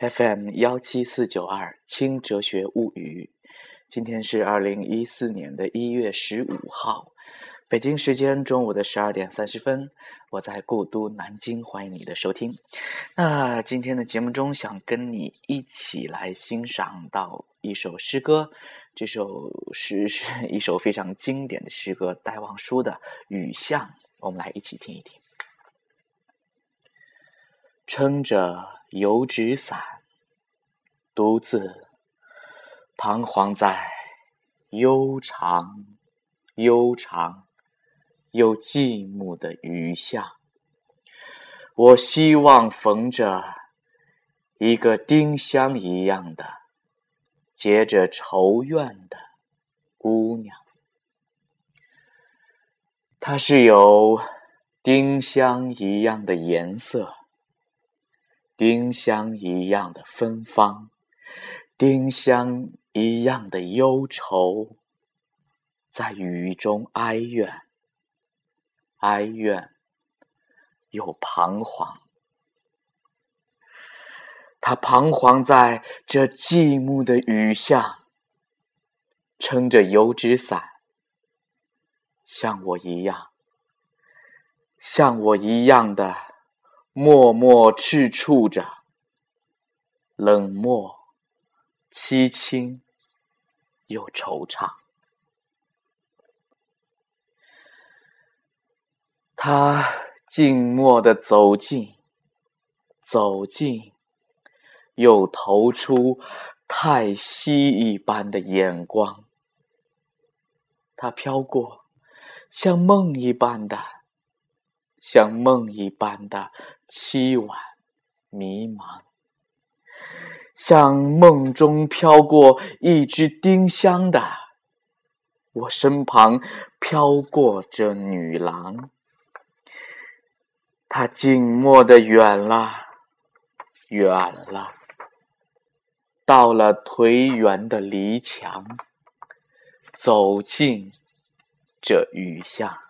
FM 幺七四九二轻哲学物语，今天是二零一四年的一月十五号，北京时间中午的十二点三十分，我在故都南京，欢迎你的收听。那今天的节目中，想跟你一起来欣赏到一首诗歌，这首诗是一首非常经典的诗歌，戴望舒的《雨巷》，我们来一起听一听。撑着油纸伞，独自彷徨在悠长、悠长又寂寞的雨巷。我希望逢着一个丁香一样的结着愁怨的姑娘，她是有丁香一样的颜色。丁香一样的芬芳，丁香一样的忧愁，在雨中哀怨，哀怨又彷徨。他彷徨在这寂寞的雨巷，撑着油纸伞，像我一样，像我一样的。默默赤触着，冷漠、凄清又惆怅。他静默的走近，走近，又投出太息一般的眼光。他飘过，像梦一般的，像梦一般的。凄婉、迷茫，像梦中飘过一只丁香的，我身旁飘过这女郎，她静默的远了，远了，到了颓垣的篱墙，走进这雨巷。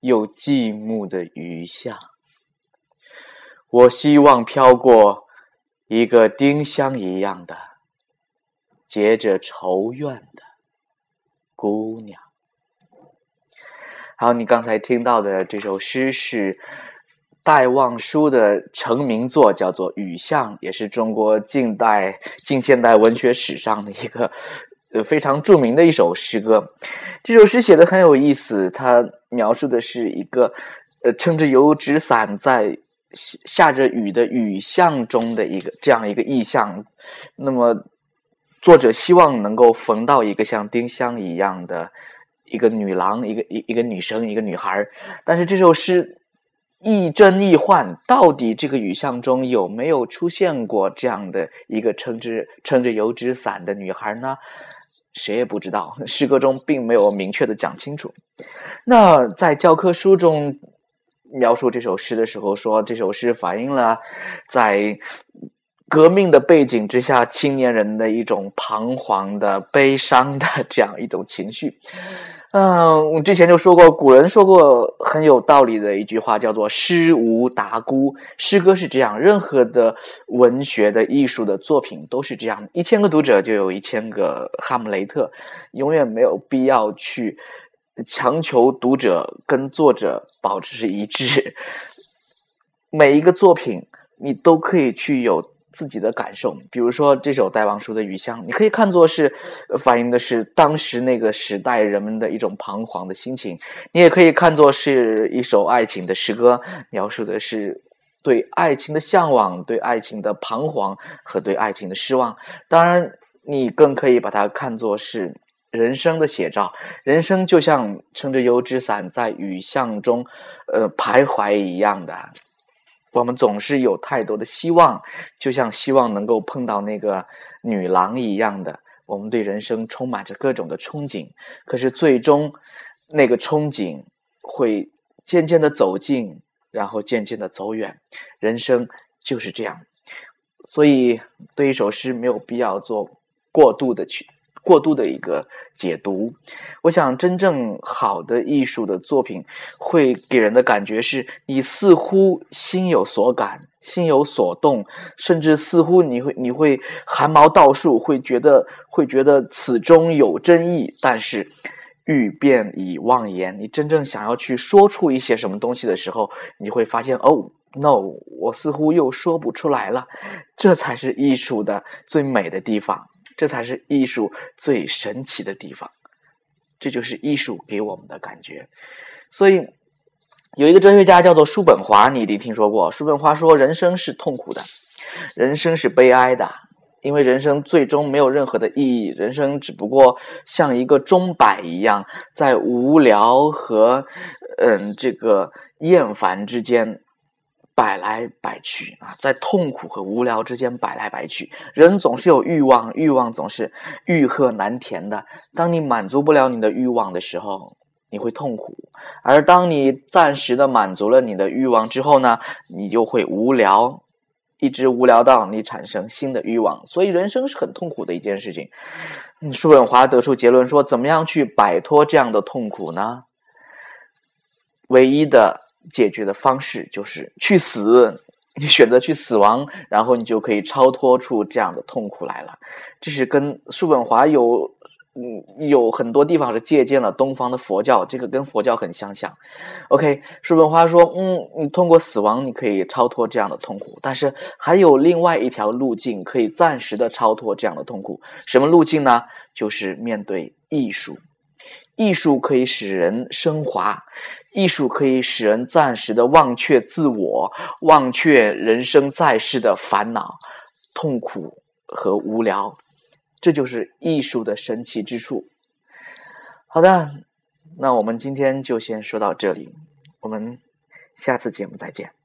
又寂寞的雨巷，我希望飘过一个丁香一样的结着愁怨的姑娘。好，你刚才听到的这首诗是戴望舒的成名作，叫做《雨巷》，也是中国近代近现代文学史上的一个。非常著名的一首诗歌，这首诗写的很有意思。它描述的是一个呃撑着油纸伞在下着雨的雨巷中的一个这样一个意象。那么，作者希望能够逢到一个像丁香一样的一个女郎，一个一一个女生，一个女孩。但是这首诗亦真亦幻，到底这个雨巷中有没有出现过这样的一个撑着撑着油纸伞的女孩呢？谁也不知道，诗歌中并没有明确的讲清楚。那在教科书中描述这首诗的时候，说这首诗反映了在革命的背景之下，青年人的一种彷徨的、悲伤的这样一种情绪。嗯，我之前就说过，古人说过很有道理的一句话，叫做“诗无达姑”。诗歌是这样，任何的文学的艺术的作品都是这样。一千个读者就有一千个哈姆雷特，永远没有必要去强求读者跟作者保持一致。每一个作品，你都可以去有。自己的感受，比如说这首戴望舒的《雨巷》，你可以看作是反映的是当时那个时代人们的一种彷徨的心情，你也可以看作是一首爱情的诗歌，描述的是对爱情的向往、对爱情的彷徨和对爱情的失望。当然，你更可以把它看作是人生的写照，人生就像撑着油纸伞在雨巷中，呃，徘徊一样的。我们总是有太多的希望，就像希望能够碰到那个女郎一样的，我们对人生充满着各种的憧憬。可是最终，那个憧憬会渐渐的走近，然后渐渐的走远。人生就是这样，所以对一首诗没有必要做过度的去。过度的一个解读，我想真正好的艺术的作品会给人的感觉是，你似乎心有所感，心有所动，甚至似乎你会你会汗毛倒竖，会觉得会觉得此中有真意。但是欲辨已忘言，你真正想要去说出一些什么东西的时候，你会发现，哦，no，我似乎又说不出来了。这才是艺术的最美的地方。这才是艺术最神奇的地方，这就是艺术给我们的感觉。所以，有一个哲学家叫做叔本华，你一定听说过。叔本华说：“人生是痛苦的，人生是悲哀的，因为人生最终没有任何的意义，人生只不过像一个钟摆一样，在无聊和嗯这个厌烦之间。”摆来摆去啊，在痛苦和无聊之间摆来摆去。人总是有欲望，欲望总是欲壑难填的。当你满足不了你的欲望的时候，你会痛苦；而当你暂时的满足了你的欲望之后呢，你就会无聊，一直无聊到你产生新的欲望。所以，人生是很痛苦的一件事情。叔本华得出结论说：怎么样去摆脱这样的痛苦呢？唯一的。解决的方式就是去死，你选择去死亡，然后你就可以超脱出这样的痛苦来了。这是跟叔本华有嗯有很多地方是借鉴了东方的佛教，这个跟佛教很相像。OK，叔本华说，嗯，你通过死亡你可以超脱这样的痛苦，但是还有另外一条路径可以暂时的超脱这样的痛苦。什么路径呢？就是面对艺术，艺术可以使人升华。艺术可以使人暂时的忘却自我，忘却人生在世的烦恼、痛苦和无聊，这就是艺术的神奇之处。好的，那我们今天就先说到这里，我们下次节目再见。